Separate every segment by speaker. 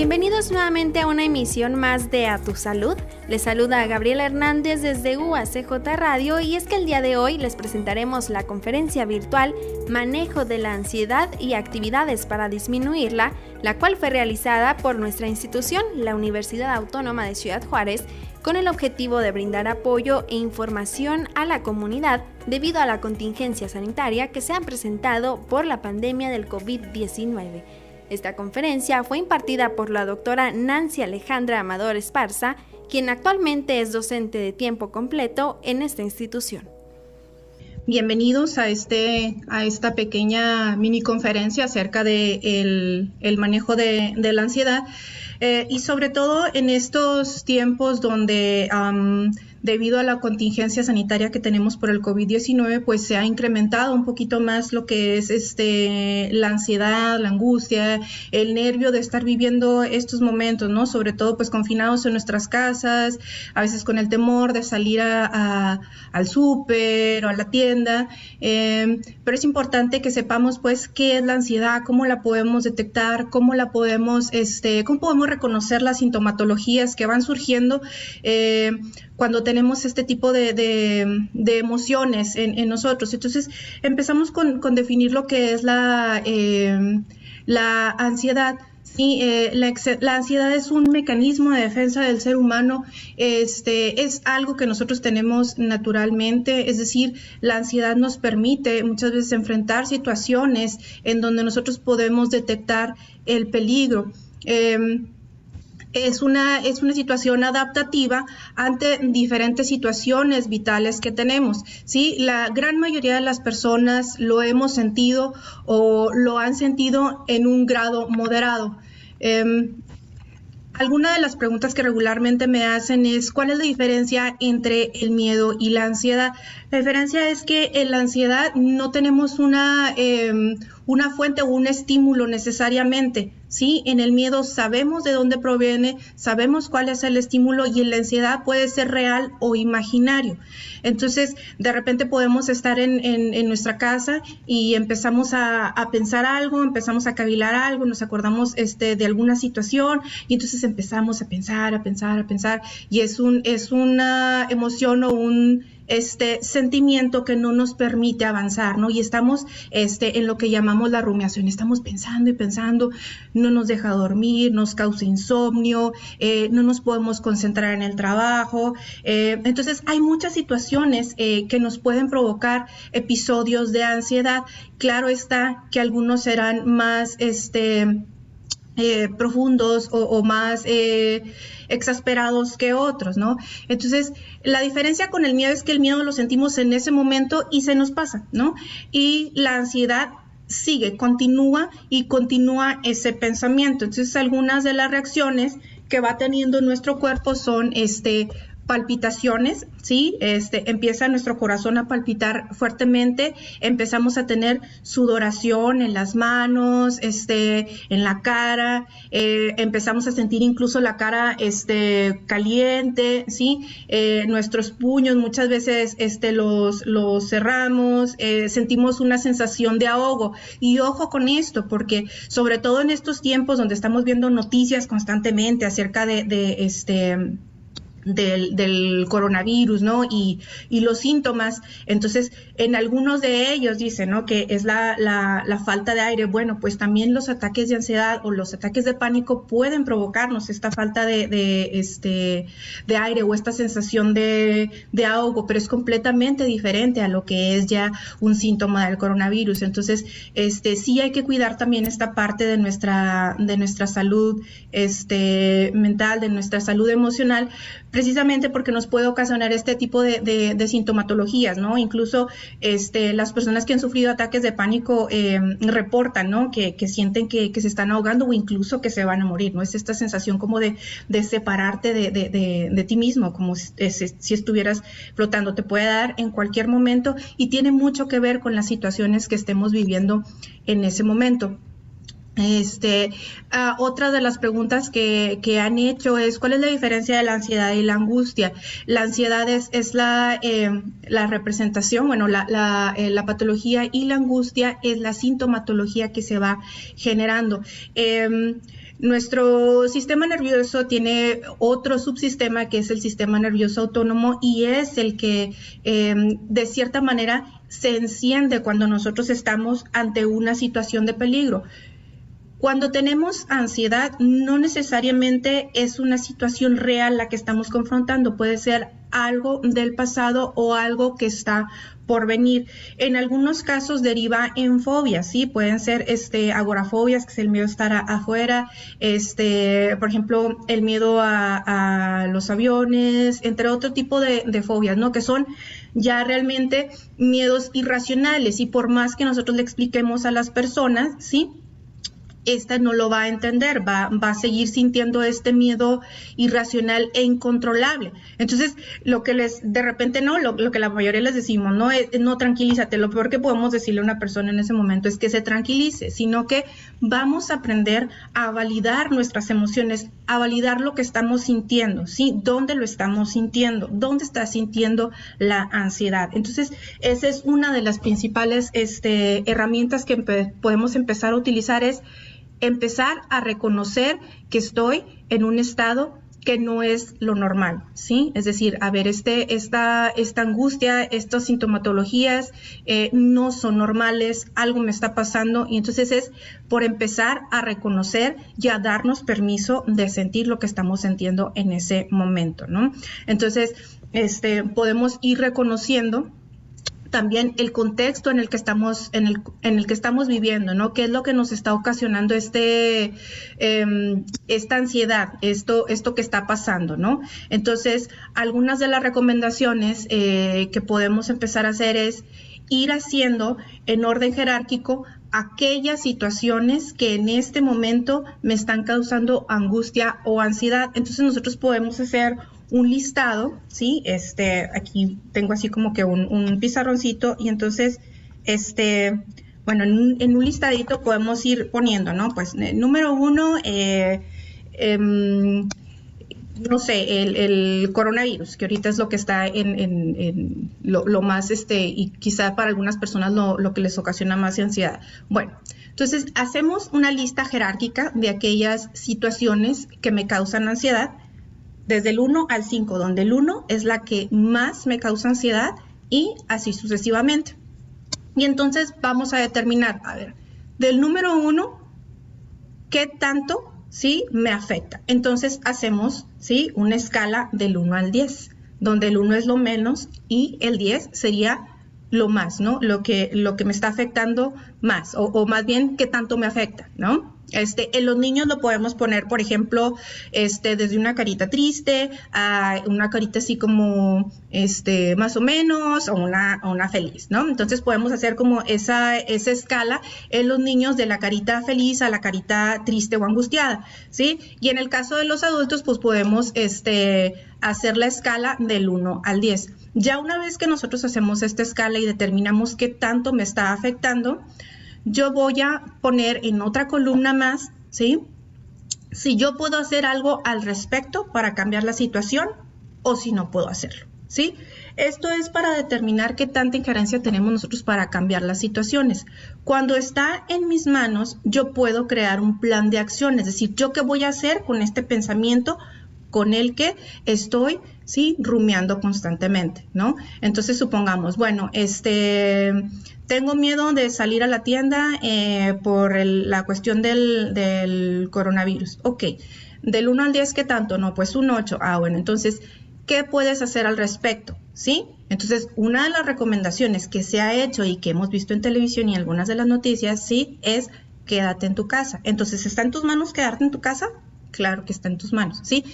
Speaker 1: Bienvenidos nuevamente a una emisión más de A Tu Salud. Les saluda Gabriela Hernández desde UACJ Radio y es que el día de hoy les presentaremos la conferencia virtual Manejo de la ansiedad y actividades para disminuirla, la cual fue realizada por nuestra institución, la Universidad Autónoma de Ciudad Juárez, con el objetivo de brindar apoyo e información a la comunidad debido a la contingencia sanitaria que se ha presentado por la pandemia del COVID-19. Esta conferencia fue impartida por la doctora Nancy Alejandra Amador Esparza, quien actualmente es docente de tiempo completo en esta institución.
Speaker 2: Bienvenidos a, este, a esta pequeña mini conferencia acerca del de el manejo de, de, la ansiedad eh, y sobre todo en estos tiempos donde debido a la contingencia sanitaria que tenemos por el COVID-19, pues se ha incrementado un poquito más lo que es este, la ansiedad, la angustia, el nervio de estar viviendo estos momentos, ¿no? Sobre todo pues confinados en nuestras casas, a veces con el temor de salir a, al súper o a la tienda, em, pero es importante que sepamos pues qué es la ansiedad, cómo la podemos detectar, cómo la podemos, este, cómo podemos reconocer las sintomatologías que van surgiendo. Eh, cuando tenemos este tipo de, emociones en, nosotros. Entonces empezamos con, definir lo que es la, la ansiedad. Sí, eh, la, ansiedad es un mecanismo de defensa del ser humano, este, es algo que nosotros tenemos naturalmente, es decir, la ansiedad nos permite muchas veces enfrentar situaciones en donde nosotros podemos detectar el peligro. Em, es una, es una situación adaptativa ante diferentes situaciones vitales que tenemos. ¿sí? La gran mayoría de las personas lo hemos sentido o lo han sentido en un grado moderado. Eh, Alguna de las preguntas que regularmente me hacen es cuál es la diferencia entre el miedo y la ansiedad. La diferencia es que en la ansiedad no tenemos una, em, una fuente o un estímulo necesariamente. ¿sí? En el miedo sabemos de dónde proviene, sabemos cuál es el estímulo y en la ansiedad puede ser real o imaginario. Entonces, de repente podemos estar en, nuestra casa y empezamos a, pensar algo, empezamos a cavilar algo, nos acordamos este, de alguna situación y entonces empezamos a pensar, a pensar, a pensar y es, un, es una emoción o un este sentimiento que no nos permite avanzar, ¿no? Y estamos este, en lo que llamamos la rumiación, estamos pensando y pensando, no nos deja dormir, nos causa insomnio, eh, no nos podemos concentrar en el trabajo. Eh, entonces, hay muchas situaciones eh, que nos pueden provocar episodios de ansiedad. Claro está que algunos serán más, este, profundos o, más exasperados que otros, ¿no? Entonces, la diferencia con el miedo es que el miedo lo sentimos en ese momento y se nos pasa, ¿no? Y la ansiedad sigue, continúa y continúa ese pensamiento. Entonces, algunas de las reacciones que va teniendo nuestro cuerpo son este palpitaciones, ¿sí? Este, empieza nuestro corazón a palpitar fuertemente, empezamos a tener sudoración en las manos, este, en la cara, eh, empezamos a sentir incluso la cara este, caliente, ¿sí? Eh, nuestros puños muchas veces este, los, los cerramos, eh, sentimos una sensación de ahogo. Y ojo con esto, porque sobre todo en estos tiempos donde estamos viendo noticias constantemente acerca de, de este del, coronavirus, ¿no? Y, y, los síntomas. Entonces, en algunos de ellos dicen, ¿no? Que es la, la, falta de aire. Bueno, pues también los ataques de ansiedad o los ataques de pánico pueden provocarnos esta falta de, de este, de aire o esta sensación de, de, ahogo, pero es completamente diferente a lo que es ya un síntoma del coronavirus. Entonces, este, sí hay que cuidar también esta parte de nuestra, de nuestra salud este, mental, de nuestra salud emocional, precisamente porque nos puede ocasionar este tipo de, sintomatologías, ¿no? Incluso este, las personas que han sufrido ataques de pánico em, reportan, ¿no? Que, sienten que, se están ahogando o incluso que se van a morir, ¿no? Es esta sensación como de, separarte de, ti mismo, como si, si estuvieras flotando. Te puede dar en cualquier momento y tiene mucho que ver con las situaciones que estemos viviendo en ese momento. Este, ah, otra de las preguntas que, han hecho es cuál es la diferencia de la ansiedad y la angustia. La ansiedad es, la, em, la, representación, bueno, la, eh, la, patología y la angustia es la sintomatología que se va generando. Em, nuestro sistema nervioso tiene otro subsistema que es el sistema nervioso autónomo y es el que em, de cierta manera se enciende cuando nosotros estamos ante una situación de peligro. Cuando tenemos ansiedad, no necesariamente es una situación real la que estamos confrontando, puede ser algo del pasado o algo que está por venir. En algunos casos deriva en fobias, sí, pueden ser este agorafobias, que es el miedo a estar afuera, este, por ejemplo, el miedo a, los aviones, entre otro tipo de, de, fobias, ¿no? Que son ya realmente miedos irracionales y por más que nosotros le expliquemos a las personas, sí, esta no lo va a entender, va, va, a seguir sintiendo este miedo irracional e incontrolable. Entonces, lo que les, de repente no, lo, que la mayoría les decimos, no, es, no tranquilízate, lo peor que podemos decirle a una persona en ese momento es que se tranquilice, sino que vamos a aprender a validar nuestras emociones, a validar lo que estamos sintiendo, ¿sí? ¿Dónde lo estamos sintiendo? ¿Dónde está sintiendo la ansiedad? Entonces, esa es una de las principales este, herramientas que podemos empezar a utilizar es empezar a reconocer que estoy en un estado que no es lo normal, ¿sí? Es decir, a ver, este, esta, esta angustia, estas sintomatologías eh, no son normales, algo me está pasando y entonces es por empezar a reconocer y a darnos permiso de sentir lo que estamos sintiendo en ese momento, ¿no? Entonces, este, podemos ir reconociendo también el contexto en el que estamos, en el, en el que estamos viviendo, ¿no? ¿Qué es lo que nos está ocasionando este, em, esta ansiedad, esto, esto que está pasando, ¿no? Entonces, algunas de las recomendaciones eh, que podemos empezar a hacer es ir haciendo en orden jerárquico aquellas situaciones que en este momento me están causando angustia o ansiedad. Entonces nosotros podemos hacer un listado, ¿sí? Este, aquí tengo así como que un, pizarroncito y entonces, este, bueno, en un, listadito podemos ir poniendo, ¿no? Pues eh, número uno, eh, em, no sé, el, coronavirus, que ahorita es lo que está en, lo, más, este, y quizá para algunas personas lo, que les ocasiona más ansiedad. Bueno, entonces hacemos una lista jerárquica de aquellas situaciones que me causan ansiedad desde el 1 al 5, donde el 1 es la que más me causa ansiedad y así sucesivamente. Y entonces vamos a determinar, a ver, del número 1, ¿qué tanto sí me afecta? Entonces hacemos, ¿sí? Una escala del 1 al 10, donde el 1 es lo menos y el 10 sería lo más, ¿no? Lo que, lo que me está afectando más, o, o más bien qué tanto me afecta, ¿no? Este, en los niños lo podemos poner, por ejemplo, este, desde una carita triste a una carita así como, este, más o menos, o una, una feliz, ¿no? Entonces podemos hacer como esa, esa escala en los niños de la carita feliz a la carita triste o angustiada. Y en el caso de los adultos, pues podemos, este, hacer la escala del 1 al 10. Ya una vez que nosotros hacemos esta escala y determinamos qué tanto me está afectando, yo voy a poner en otra columna más, ¿sí? Si yo puedo hacer algo al respecto para cambiar la situación o si no puedo hacerlo, ¿sí? Esto es para determinar qué tanta injerencia tenemos nosotros para cambiar las situaciones. Cuando está en mis manos, yo puedo crear un plan de acción, es decir, yo qué voy a hacer con este pensamiento con el que estoy, sí, rumiando constantemente, ¿no? Entonces supongamos, bueno, este, tengo miedo de salir a la tienda eh, por la cuestión del, coronavirus. Ok, del 1 al 10, ¿qué tanto? No, pues un 8. Ah, bueno, entonces, ¿qué puedes hacer al respecto? ¿Sí? Entonces, una de las recomendaciones que se ha hecho y que hemos visto en televisión y algunas de las noticias, sí, es quédate en tu casa. Entonces, ¿está en tus manos quedarte en tu casa? Claro que está en tus manos, ¿sí?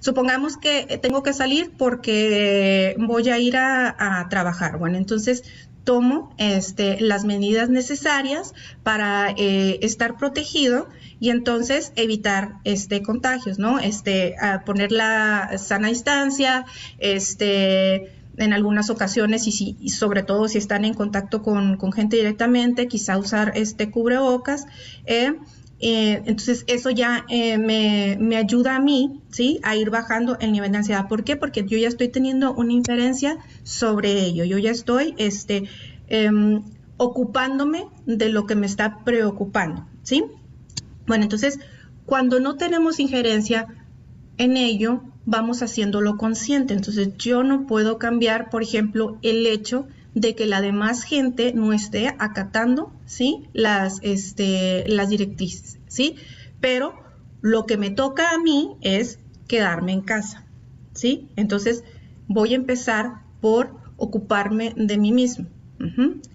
Speaker 2: Supongamos que tengo que salir porque voy a ir a, trabajar. Bueno, entonces tomo este, las medidas necesarias para eh, estar protegido y entonces evitar este contagios, ¿no? Este, poner la sana distancia, este, en algunas ocasiones y, si, sobre todo si están en contacto con, gente directamente, quizá usar este cubrebocas. Eh, eh, entonces eso ya eh, me, ayuda a mí, ¿sí? A ir bajando el nivel de ansiedad. ¿Por qué? Porque yo ya estoy teniendo una inferencia sobre ello. Yo ya estoy este, em, ocupándome de lo que me está preocupando, ¿sí? Bueno, entonces, cuando no tenemos injerencia en ello, vamos haciéndolo consciente. Entonces, yo no puedo cambiar, por ejemplo, el hecho de que la demás gente no esté acatando, ¿sí? Las, este, las directrices, ¿sí? Pero lo que me toca a mí es quedarme en casa, ¿sí? Entonces voy a empezar por ocuparme de mí mismo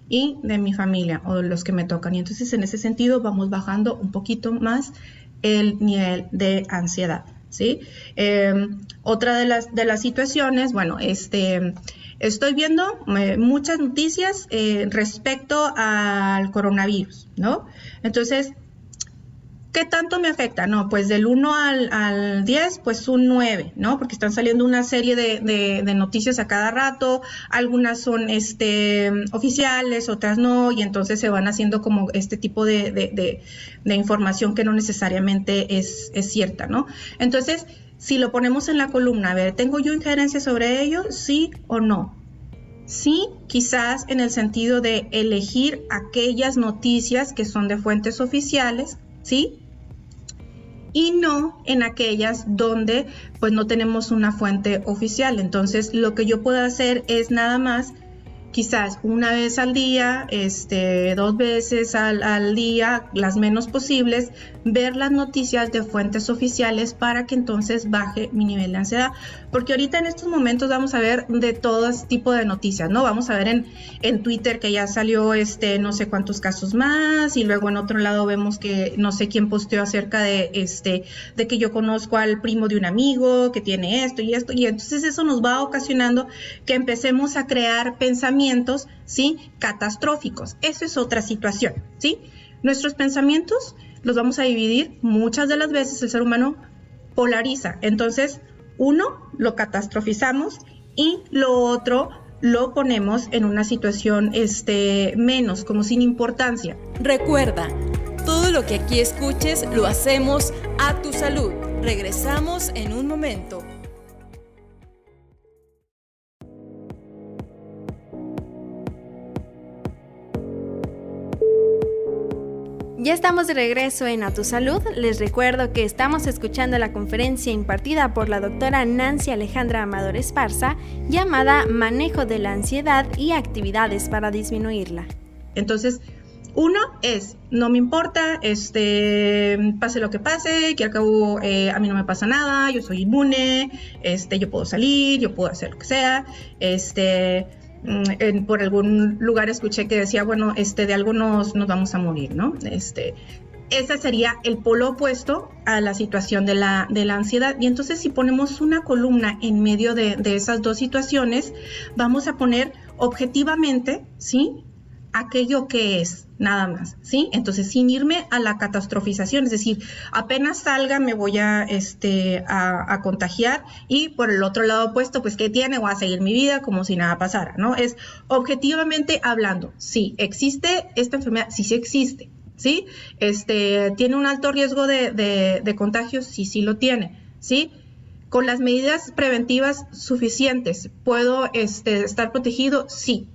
Speaker 2: y de mi familia o de los que me tocan. Y entonces en ese sentido vamos bajando un poquito más el nivel de ansiedad, ¿sí? Em, otra de las, de las situaciones, bueno, este estoy viendo eh, muchas noticias eh, respecto al coronavirus, ¿no? Entonces, ¿qué tanto me afecta? No, pues del 1 al, 10, pues un 9, ¿no? Porque están saliendo una serie de, noticias a cada rato, algunas son este, oficiales, otras no, y entonces se van haciendo como este tipo de, información que no necesariamente es, es cierta, ¿no? Entonces, si lo ponemos en la columna, a ver, ¿tengo yo injerencia sobre ello? Sí o no. Sí, quizás en el sentido de elegir aquellas noticias que son de fuentes oficiales, ¿sí? Y no en aquellas donde pues no tenemos una fuente oficial. Entonces, lo que yo puedo hacer es nada más quizás una vez al día, este, dos veces al, día, las menos posibles, ver las noticias de fuentes oficiales para que entonces baje mi nivel de ansiedad. Porque ahorita en estos momentos vamos a ver de todo tipo de noticias, ¿no? Vamos a ver en, en Twitter que ya salió este no sé cuántos casos más y luego en otro lado vemos que no sé quién posteó acerca de este de que yo conozco al primo de un amigo que tiene esto y esto y entonces eso nos va ocasionando que empecemos a crear pensamientos ¿sí? Catastróficos. Eso es otra situación, ¿sí? Nuestros pensamientos los vamos a dividir muchas de las veces el ser humano polariza. Entonces, uno lo catastrofizamos y lo otro lo ponemos en una situación este, menos, como sin importancia.
Speaker 3: Recuerda, todo lo que aquí escuches lo hacemos a tu salud. Regresamos en un momento.
Speaker 1: Ya estamos de regreso en A Tu Salud. Les recuerdo que estamos escuchando la conferencia impartida por la doctora Nancy Alejandra Amador Esparza llamada Manejo de la ansiedad y actividades para disminuirla.
Speaker 2: Entonces, uno es, no me importa, este, pase lo que pase, que al cabo eh, a mí no me pasa nada, yo soy inmune, este, yo puedo salir, yo puedo hacer lo que sea, este, Mm, por algún lugar escuché que decía, bueno, este, de algo nos, nos vamos a morir, ¿no? Este, ese sería el polo opuesto a la situación de la, de la ansiedad. Y entonces si ponemos una columna en medio de, de esas dos situaciones, vamos a poner objetivamente, ¿sí? Aquello que es, nada más, ¿sí? Entonces, sin irme a la catastrofización, es decir, apenas salga me voy a, este, a, contagiar y por el otro lado opuesto, pues, ¿qué tiene? Voy a seguir mi vida como si nada pasara, ¿no? Es objetivamente hablando, sí, existe esta enfermedad, sí, sí existe, ¿sí? Este, ¿tiene un alto riesgo de, de, contagio? Sí, sí lo tiene, ¿sí? Con las medidas preventivas suficientes, ¿puedo este, estar protegido? Sí,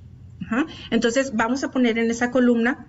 Speaker 2: entonces vamos a poner en esa columna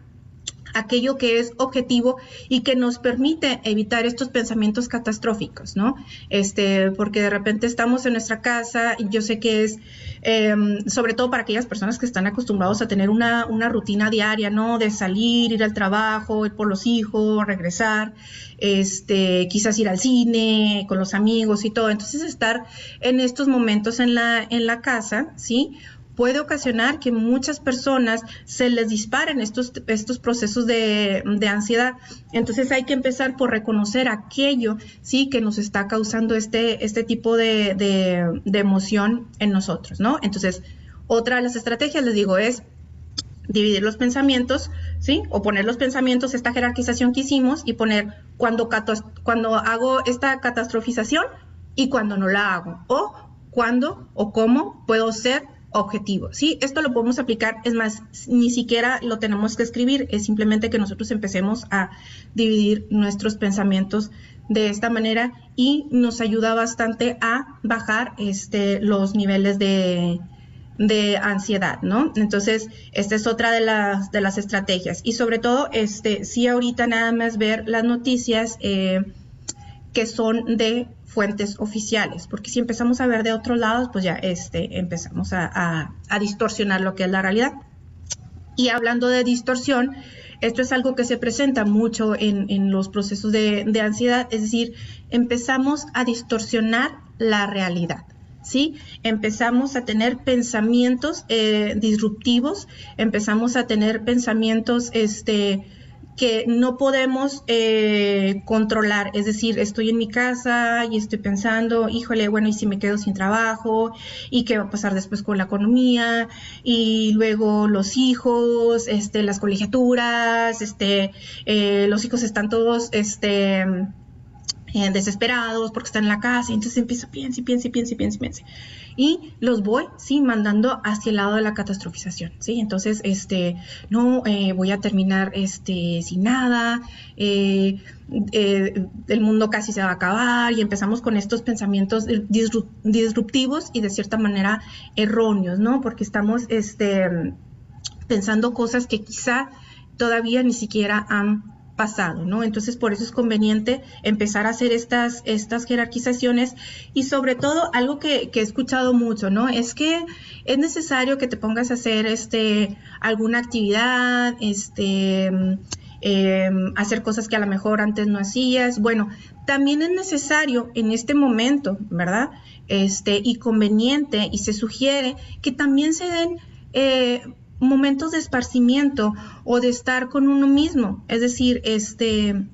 Speaker 2: aquello que es objetivo y que nos permite evitar estos pensamientos catastróficos, ¿no? Este, porque de repente estamos en nuestra casa y yo sé que es, em, sobre todo para aquellas personas que están acostumbrados a tener una, rutina diaria, ¿no? De salir, ir al trabajo, ir por los hijos, regresar, este, quizás ir al cine con los amigos y todo. Entonces estar en estos momentos en la, en la casa, ¿sí? Puede ocasionar que muchas personas se les disparen estos, estos procesos de, ansiedad. Entonces hay que empezar por reconocer aquello, sí, que nos está causando este, este tipo de, de emoción en nosotros, ¿no? Entonces, otra de las estrategias, les digo, es dividir los pensamientos, ¿sí? O poner los pensamientos, esta jerarquización que hicimos, y poner cuando, cuando hago esta catastrofización y cuando no la hago. O cuándo o cómo puedo ser objetivo. Sí, esto lo podemos aplicar, es más, ni siquiera lo tenemos que escribir, es simplemente que nosotros empecemos a dividir nuestros pensamientos de esta manera y nos ayuda bastante a bajar este, los niveles de, ansiedad, ¿no? Entonces, esta es otra de las, de las estrategias. Y sobre todo, este, sí ahorita nada más ver las noticias eh, que son de fuentes oficiales, porque si empezamos a ver de otros lados, pues ya este, empezamos a, distorsionar lo que es la realidad. Y hablando de distorsión, esto es algo que se presenta mucho en, los procesos de, ansiedad, es decir, empezamos a distorsionar la realidad. ¿Sí? Empezamos a tener pensamientos eh, disruptivos, empezamos a tener pensamientos este, que no podemos eh, controlar. Es decir, estoy en mi casa y estoy pensando, híjole, bueno, ¿y si me quedo sin trabajo? ¿Y qué va a pasar después con la economía? Y luego los hijos, este, las colegiaturas, este, eh, los hijos están todos, este, eh, desesperados porque están en la casa y entonces empiezo, piense, piense, piense, piense, piense y los voy, sí, mandando hacia el lado de la catastrofización, sí, entonces, este, no, eh, voy a terminar, este, sin nada, eh, el mundo casi se va a acabar y empezamos con estos pensamientos disruptivos y de cierta manera erróneos, ¿no? Porque estamos, este, pensando cosas que quizá todavía ni siquiera han pasado, ¿no? Entonces, por eso es conveniente empezar a hacer estas, estas jerarquizaciones y sobre todo algo que, he escuchado mucho, ¿no? Es que es necesario que te pongas a hacer este, alguna actividad, este, em, hacer cosas que a lo mejor antes no hacías. Bueno, también es necesario en este momento, ¿verdad? Este, y conveniente y se sugiere que también se den eh, momentos de esparcimiento o de estar con uno mismo, es decir, este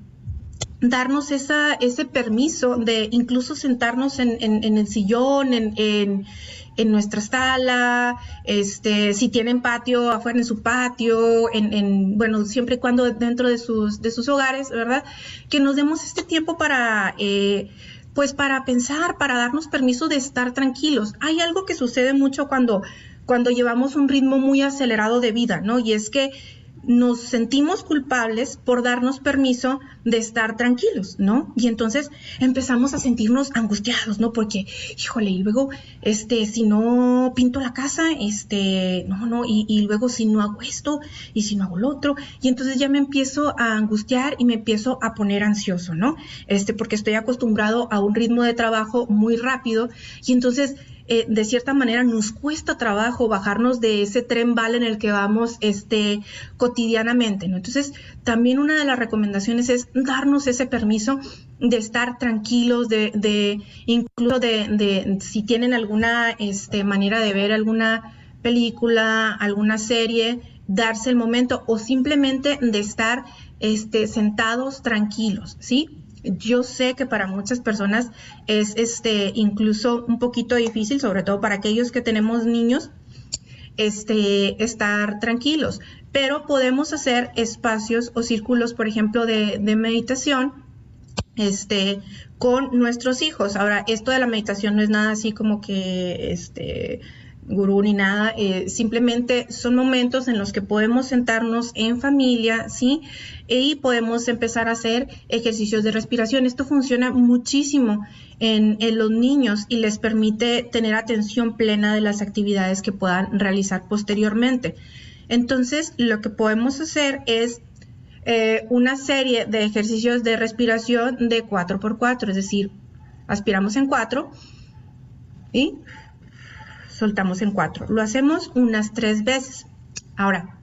Speaker 2: darnos ese permiso de incluso sentarnos en, el sillón, en, nuestra sala, este, si tienen patio, afuera en su patio, en, bueno, siempre y cuando dentro de sus, de sus hogares, ¿verdad? Que nos demos este tiempo para, eh, pues para pensar, para darnos permiso de estar tranquilos. Hay algo que sucede mucho cuando cuando llevamos un ritmo muy acelerado de vida, ¿no? Y es que nos sentimos culpables por darnos permiso de estar tranquilos, ¿no? Y entonces empezamos a sentirnos angustiados, ¿no? Porque, híjole, y luego, este, si no pinto la casa, este, no, no, y, luego si no hago esto, y si no hago lo otro, y entonces ya me empiezo a angustiar y me empiezo a poner ansioso, ¿no? Este, porque estoy acostumbrado a un ritmo de trabajo muy rápido, y entonces eh, de cierta manera nos cuesta trabajo bajarnos de ese tren bala en el que vamos este, cotidianamente. Entonces, también una de las recomendaciones es darnos ese permiso de estar tranquilos, de, de incluso de, de, si tienen alguna este, manera de ver alguna película, alguna serie, darse el momento o simplemente de estar este, sentados tranquilos, ¿sí? Yo sé que para muchas personas es este incluso un poquito difícil, sobre todo para aquellos que tenemos niños, este, estar tranquilos, pero podemos hacer espacios o círculos, por ejemplo, de, meditación, este, con nuestros hijos. Ahora, esto de la meditación no es nada así como que, este, gurú ni nada, eh, simplemente son momentos en los que podemos sentarnos en familia, ¿sí? Y podemos empezar a hacer ejercicios de respiración. Esto funciona muchísimo en, los niños y les permite tener atención plena de las actividades que puedan realizar posteriormente. Entonces, lo que podemos hacer es eh, una serie de ejercicios de respiración de 4x4, es decir, aspiramos en 4 y soltamos en cuatro. Lo hacemos unas tres veces. Ahora,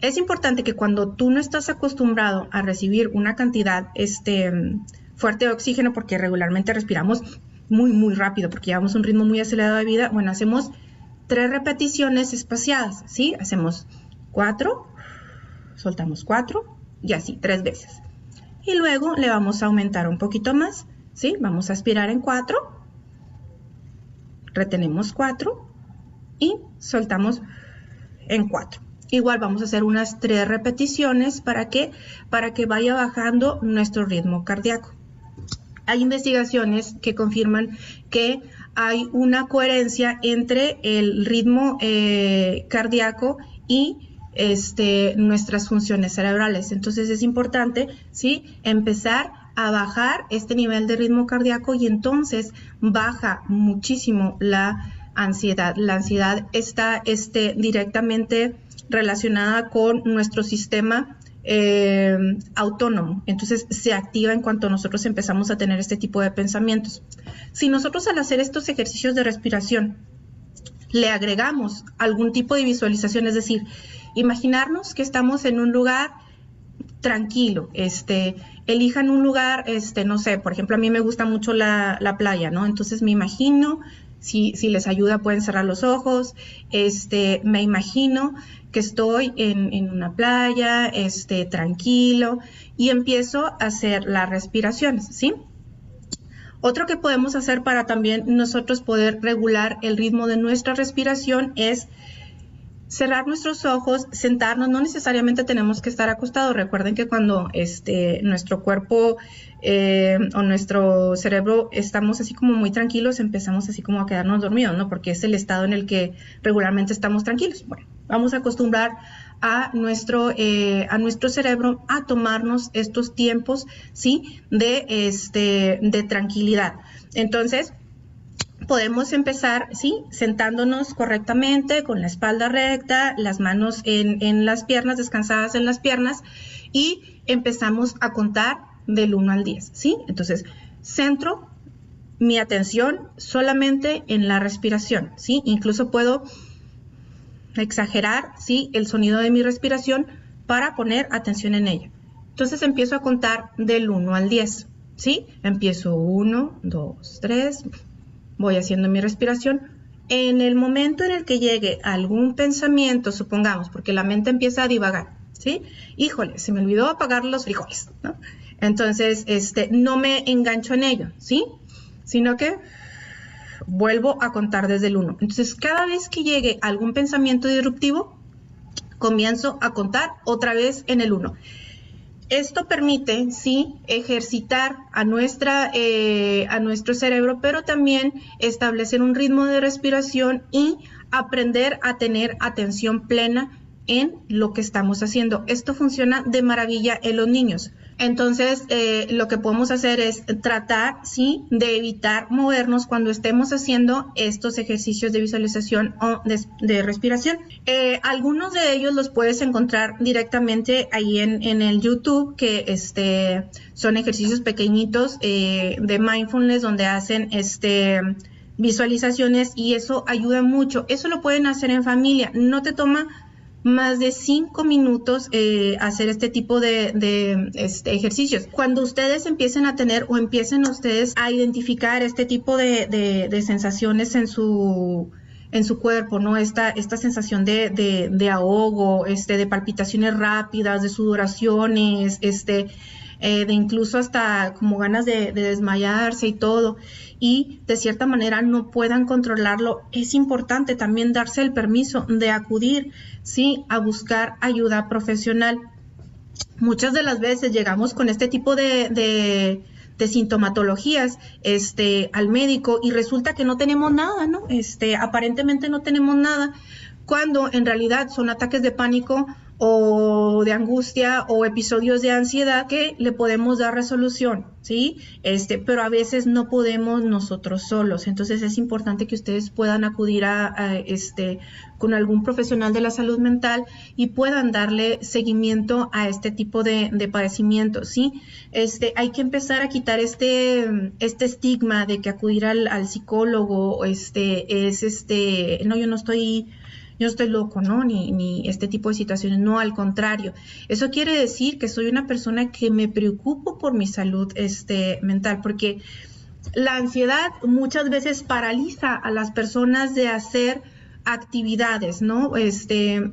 Speaker 2: es importante que cuando tú no estás acostumbrado a recibir una cantidad este, fuerte de oxígeno, porque regularmente respiramos muy, muy rápido, porque llevamos un ritmo muy acelerado de vida, bueno, hacemos tres repeticiones espaciadas, ¿sí? Hacemos cuatro, soltamos cuatro y así, tres veces. Y luego le vamos a aumentar un poquito más, ¿sí? Vamos a aspirar en cuatro, retenemos cuatro y soltamos en cuatro. Igual vamos a hacer unas tres repeticiones para que, para que vaya bajando nuestro ritmo cardíaco. Hay investigaciones que confirman que hay una coherencia entre el ritmo eh, cardíaco y este, nuestras funciones cerebrales. Entonces es importante, ¿sí? Empezar a bajar este nivel de ritmo cardíaco y entonces baja muchísimo la ansiedad. La ansiedad está este, directamente relacionada con nuestro sistema eh, autónomo. Entonces se activa en cuanto nosotros empezamos a tener este tipo de pensamientos. Si nosotros al hacer estos ejercicios de respiración le agregamos algún tipo de visualización, es decir, imaginarnos que estamos en un lugar tranquilo, este, elijan un lugar, este, no sé, por ejemplo, a mí me gusta mucho la, la playa, ¿no? Entonces me imagino, si, si, les ayuda pueden cerrar los ojos, este, me imagino que estoy en, en, una playa, este, tranquilo, y empiezo a hacer las respiraciones, ¿sí? Otro que podemos hacer para también nosotros poder regular el ritmo de nuestra respiración es cerrar nuestros ojos, sentarnos, no necesariamente tenemos que estar acostados. Recuerden que cuando este, nuestro cuerpo eh, o nuestro cerebro estamos así como muy tranquilos, empezamos así como a quedarnos dormidos, ¿no? Porque es el estado en el que regularmente estamos tranquilos. Bueno, vamos a acostumbrar a nuestro, eh, a nuestro cerebro a tomarnos estos tiempos, ¿sí? De, este, de tranquilidad. Entonces, podemos empezar, ¿sí? Sentándonos correctamente, con la espalda recta, las manos en, las piernas, descansadas en las piernas, y empezamos a contar del 1 al 10, ¿sí? Entonces, centro mi atención solamente en la respiración, ¿sí? Incluso puedo exagerar, ¿sí? El sonido de mi respiración para poner atención en ella. Entonces empiezo a contar del 1 al 10, ¿sí? Empiezo 1, 2, 3, voy haciendo mi respiración. En el momento en el que llegue algún pensamiento, supongamos, porque la mente empieza a divagar, ¿sí? Híjole, se me olvidó apagar los frijoles, ¿no? Entonces, este, no me engancho en ello, ¿sí? Sino que vuelvo a contar desde el 1. Entonces, cada vez que llegue algún pensamiento disruptivo, comienzo a contar otra vez en el 1. Esto permite, sí, ejercitar a, nuestra, eh, a nuestro cerebro, pero también establecer un ritmo de respiración y aprender a tener atención plena en lo que estamos haciendo. Esto funciona de maravilla en los niños. Entonces, eh, lo que podemos hacer es tratar, sí, de evitar movernos cuando estemos haciendo estos ejercicios de visualización o de, respiración. Eh, algunos de ellos los puedes encontrar directamente ahí en, el YouTube, que este, son ejercicios pequeñitos eh, de mindfulness donde hacen este visualizaciones y eso ayuda mucho. Eso lo pueden hacer en familia. No te toma más de cinco minutos eh, hacer este tipo de, este, ejercicios. Cuando ustedes empiecen a tener o empiecen ustedes a identificar este tipo de, sensaciones en su en su cuerpo, ¿no? Esta, esta sensación de, ahogo, este, de palpitaciones rápidas, de sudoraciones, este, eh, de incluso hasta como ganas de, desmayarse y todo y de cierta manera no puedan controlarlo, es importante también darse el permiso de acudir, sí, a buscar ayuda profesional. Muchas de las veces llegamos con este tipo de, de, sintomatologías este, al médico y resulta que no tenemos nada, ¿no? Este, aparentemente no tenemos nada, cuando en realidad son ataques de pánico o de angustia o episodios de ansiedad que le podemos dar resolución, ¿sí? Este, pero a veces no podemos nosotros solos. Entonces es importante que ustedes puedan acudir a, este con algún profesional de la salud mental y puedan darle seguimiento a este tipo de, de padecimiento, ¿sí? Este, hay que empezar a quitar este, este estigma de que acudir al, al psicólogo, este, es este, no, yo no estoy yo estoy loco, ¿no? Ni, ni este tipo de situaciones, no, al contrario. Eso quiere decir que soy una persona que me preocupo por mi salud este, mental, porque la ansiedad muchas veces paraliza a las personas de hacer actividades, ¿no? Este,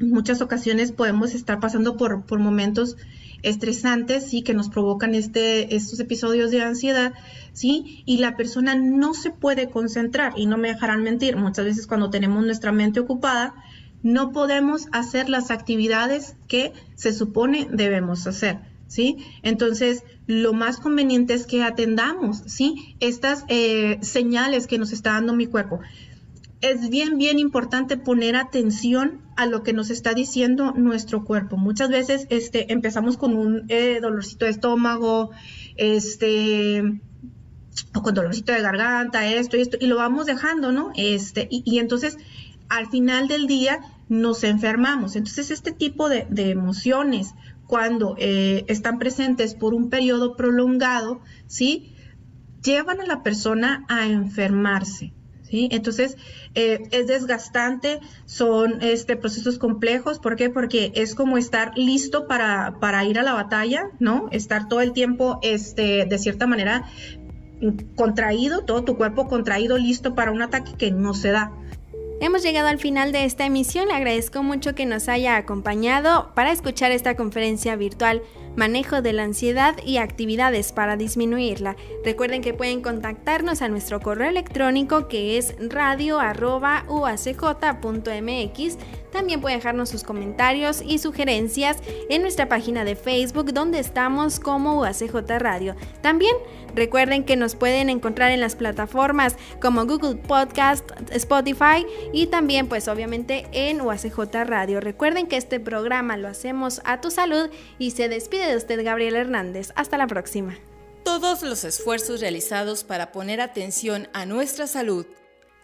Speaker 2: muchas ocasiones podemos estar pasando por, por momentos estresantes, sí, que nos provocan este, estos episodios de ansiedad, sí, y la persona no se puede concentrar y no me dejarán mentir, muchas veces cuando tenemos nuestra mente ocupada, no podemos hacer las actividades que se supone debemos hacer, ¿sí? Entonces, lo más conveniente es que atendamos, ¿sí? Estas eh, señales que nos está dando mi cuerpo. Es bien, bien importante poner atención a lo que nos está diciendo nuestro cuerpo. Muchas veces este, empezamos con un eh, dolorcito de estómago, este, o con dolorcito de garganta, esto y esto, y lo vamos dejando, ¿no? Este, y entonces al final del día nos enfermamos. Entonces, este tipo de, emociones, cuando eh, están presentes por un periodo prolongado, ¿sí? Llevan a la persona a enfermarse. Entonces, eh, es desgastante, son este, procesos complejos. ¿Por qué? Porque es como estar listo para, para, ir a la batalla, ¿no? Estar todo el tiempo, este, de cierta manera, contraído, todo tu cuerpo contraído, listo para un ataque que no se da.
Speaker 1: Hemos llegado al final de esta emisión, le agradezco mucho que nos haya acompañado para escuchar esta conferencia virtual Manejo de la ansiedad y actividades para disminuirla. Recuerden que pueden contactarnos a nuestro correo electrónico que es radio.uacj.mx. También pueden dejarnos sus comentarios y sugerencias en nuestra página de Facebook donde estamos como UACJ Radio. También recuerden que nos pueden encontrar en las plataformas como Google Podcast, Spotify y también pues obviamente en UACJ Radio. Recuerden que este programa lo hacemos a tu salud y se despide de usted Gabriel Hernández. Hasta la próxima.
Speaker 3: Todos los esfuerzos realizados para poner atención a nuestra salud